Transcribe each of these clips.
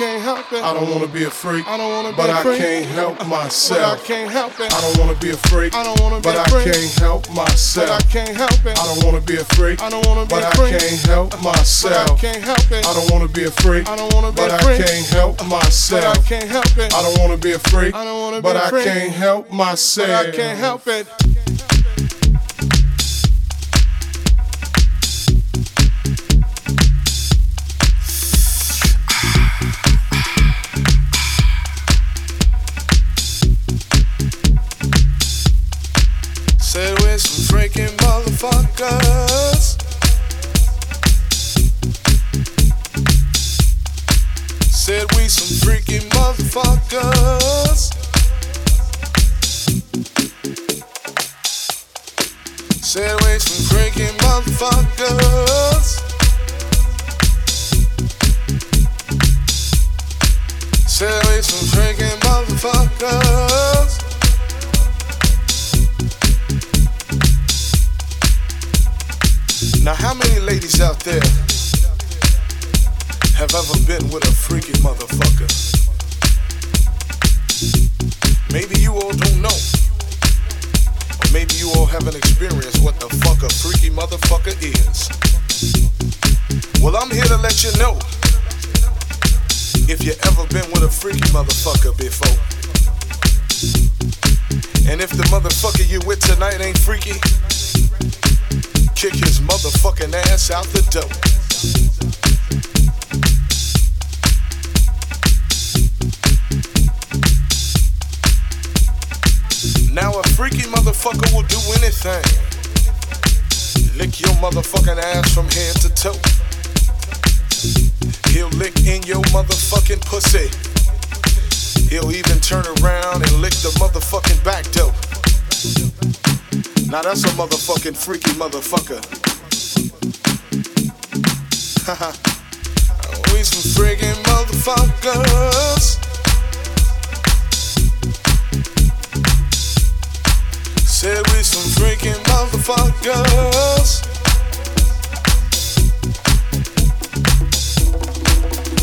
can't help it. I don't wanna be a freak, I don't wanna be but I can't help myself. I can't help it. I don't wanna be a freak, I don't wanna be but I can't help myself. But I can't help it. I don't wanna be a freak, I don't wanna be but I can't help myself. I can't help it. I don't wanna be a freak, I don't wanna be but I can't help myself. But I can't help it. I don't wanna be a freak, I don't wanna but I can't help myself. But I can't help it. Know. Maybe you all haven't experienced what the fuck a freaky motherfucker is. Well, I'm here to let you know. If you ever been with a freaky motherfucker before. And if the motherfucker you with tonight ain't freaky, kick his motherfucking ass out the door. Freaky motherfucker will do anything. Lick your motherfucking ass from head to toe. He'll lick in your motherfucking pussy. He'll even turn around and lick the motherfucking back door. Now that's a motherfucking freaky motherfucker. we some freaking motherfuckers. Said we some freaking motherfuckers.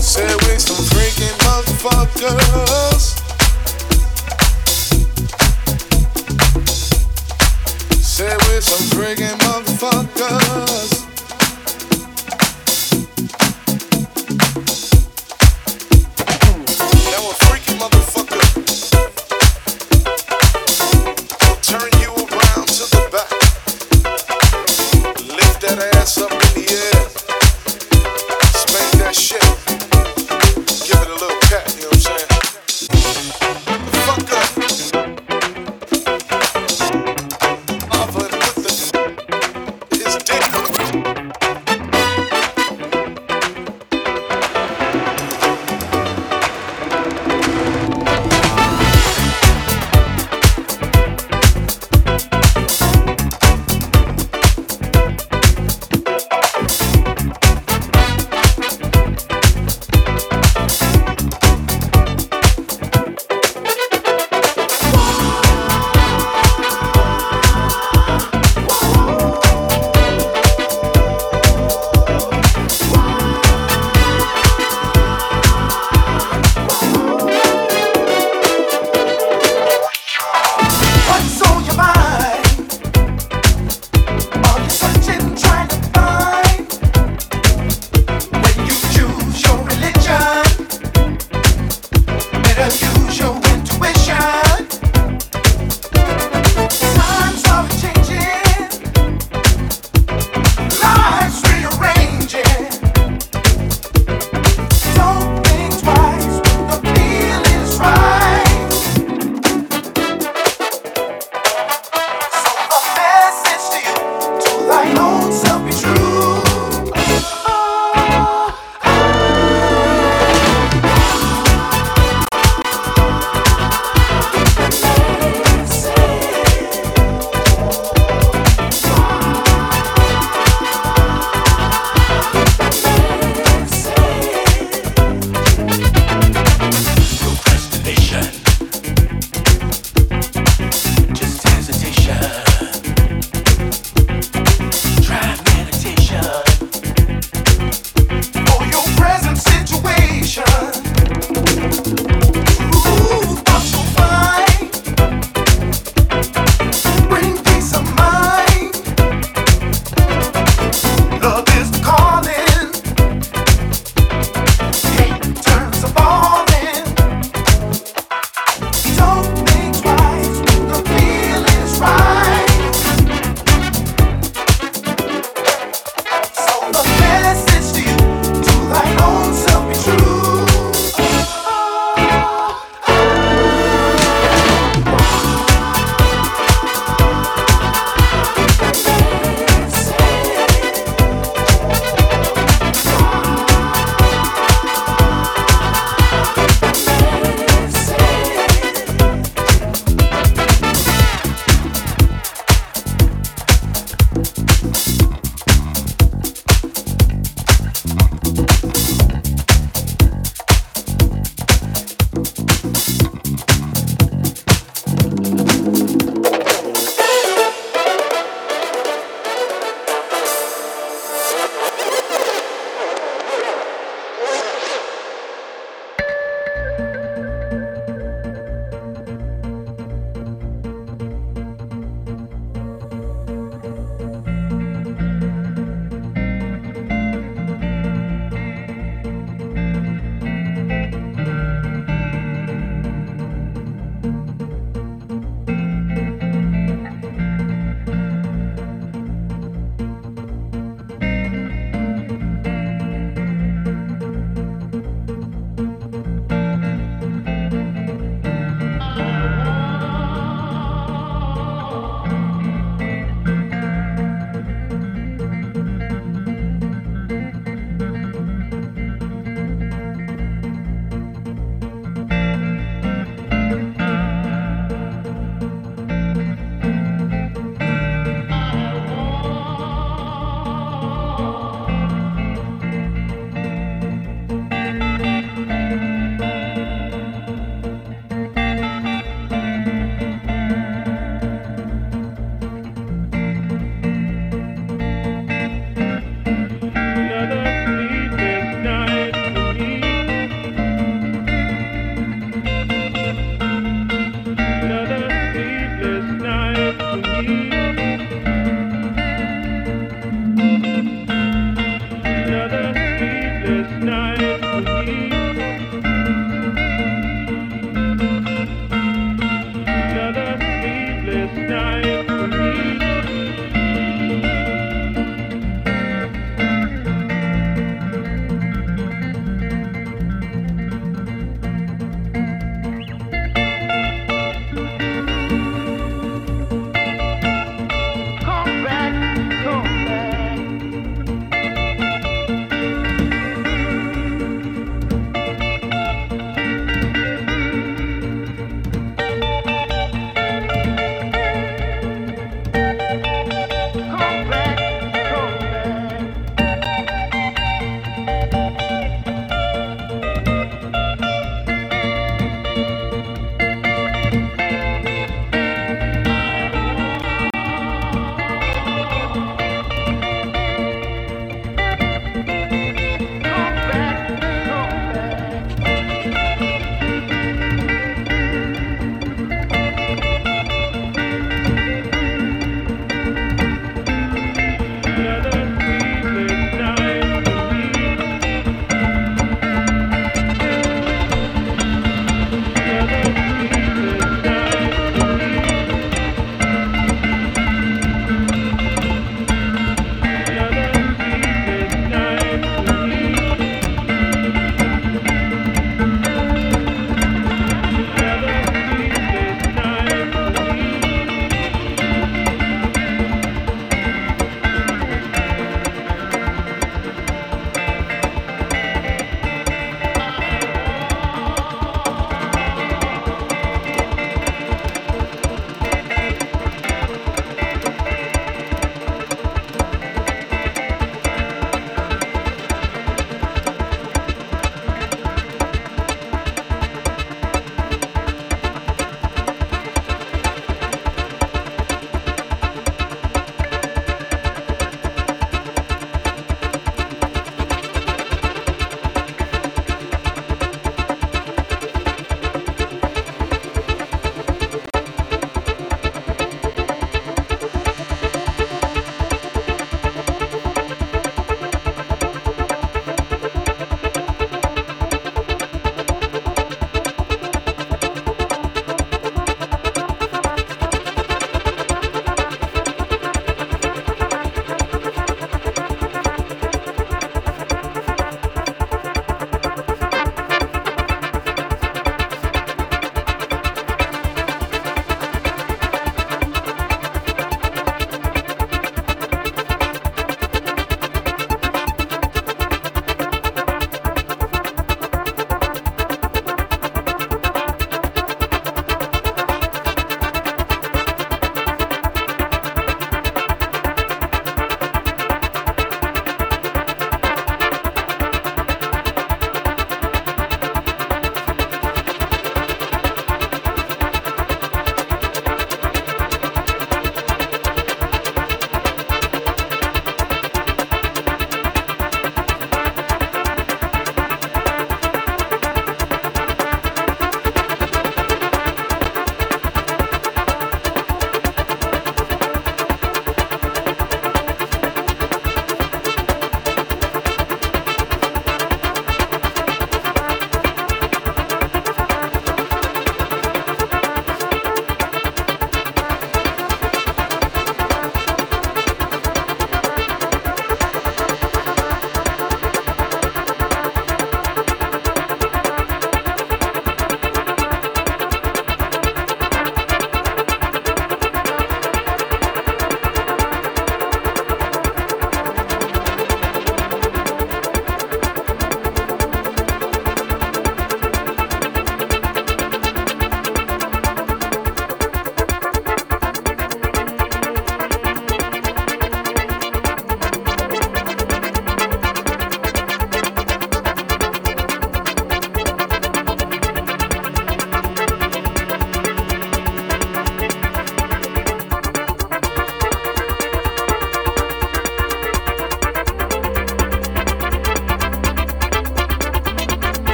Said we some freaking motherfuckers. Said we some freaking motherfuckers.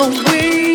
away.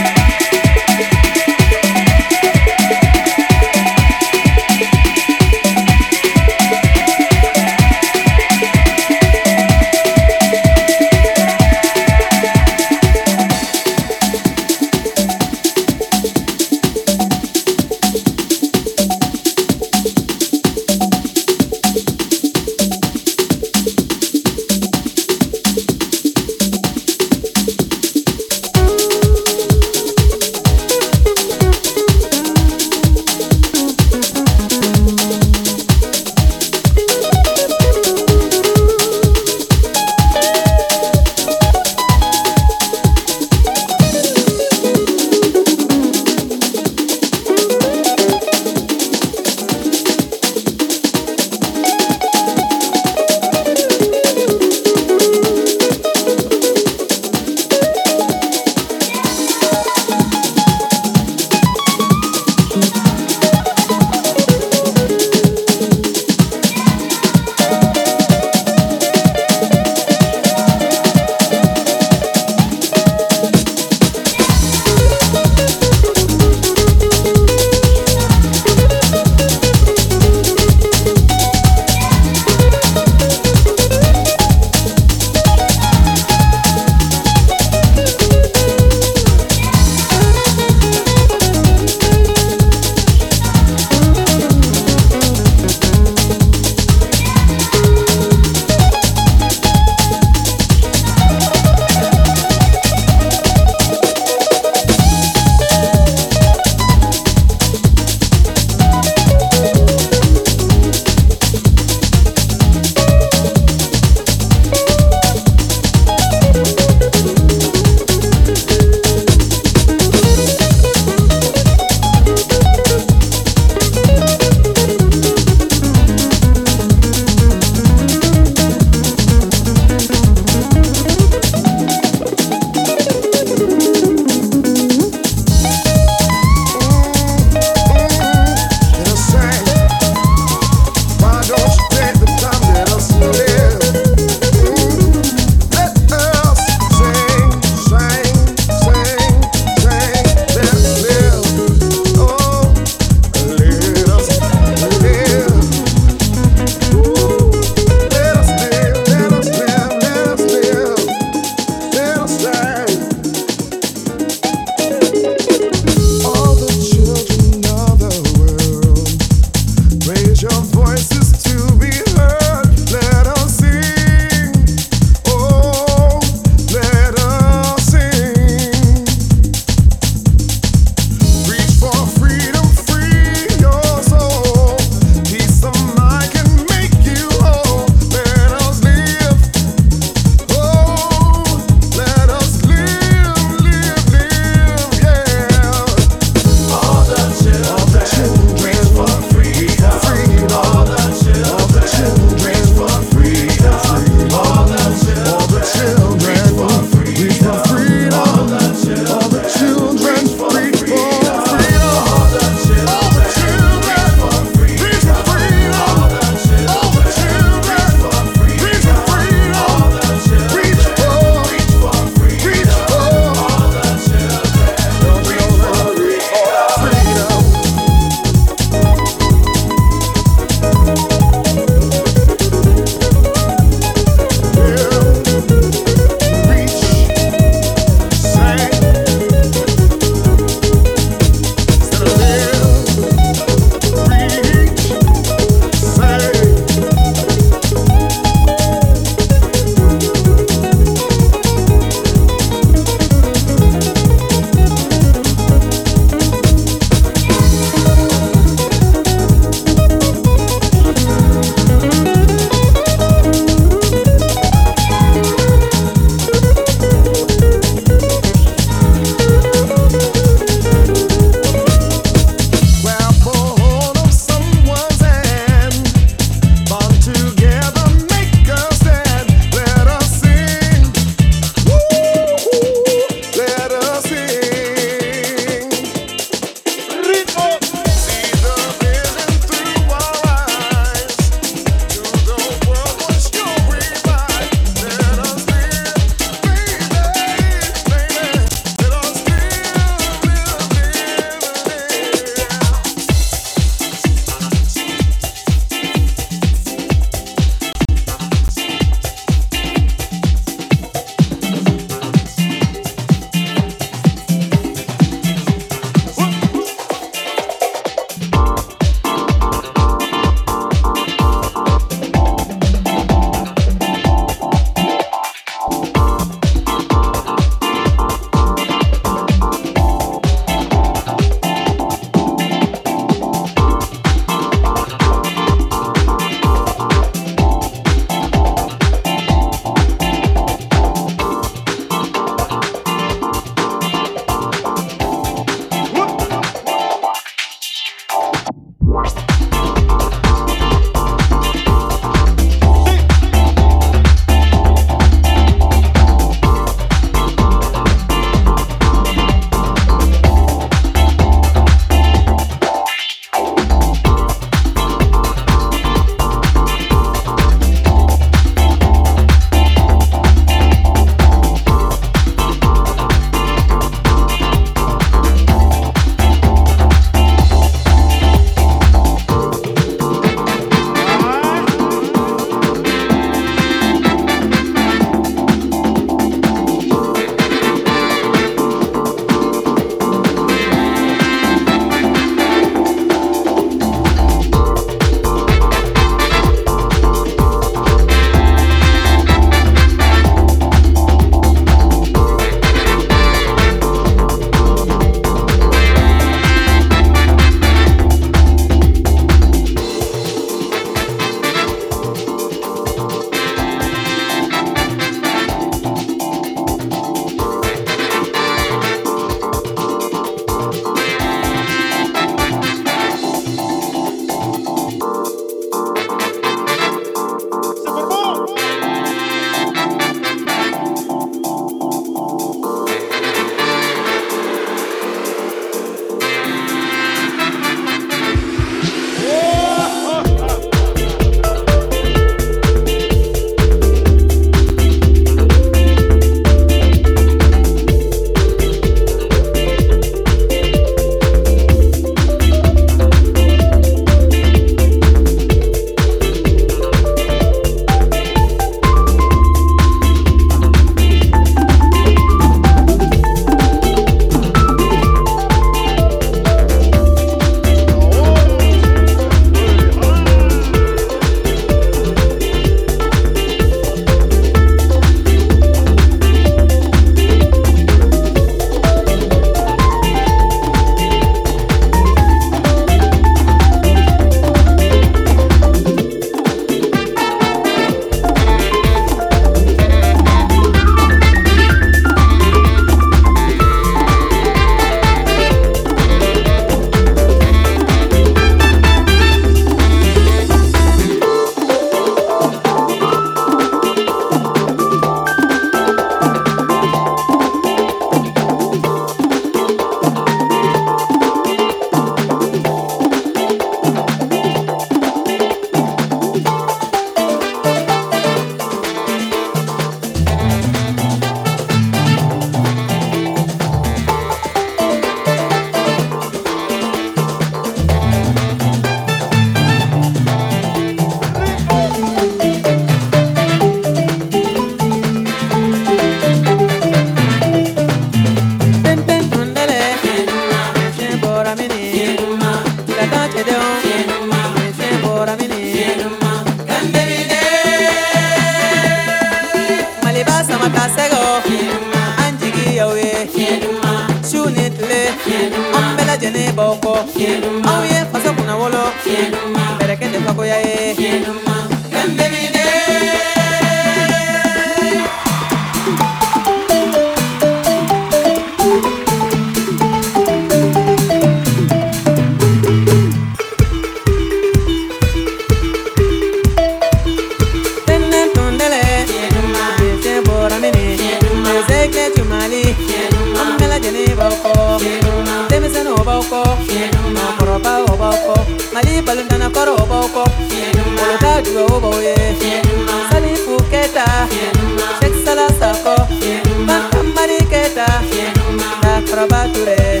rabature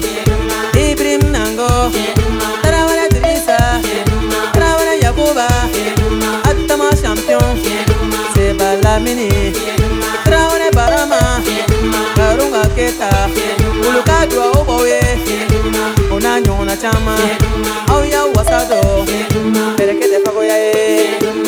Ibrim nango Tarawala Idrissa Tarawala Yakuba Attama champion. Seba Lamini Tarawale Barama Karunga Keta Uluka Dua Oboye Una Nyona Chama Auya Wasado Perekete Fagoya Ye eh.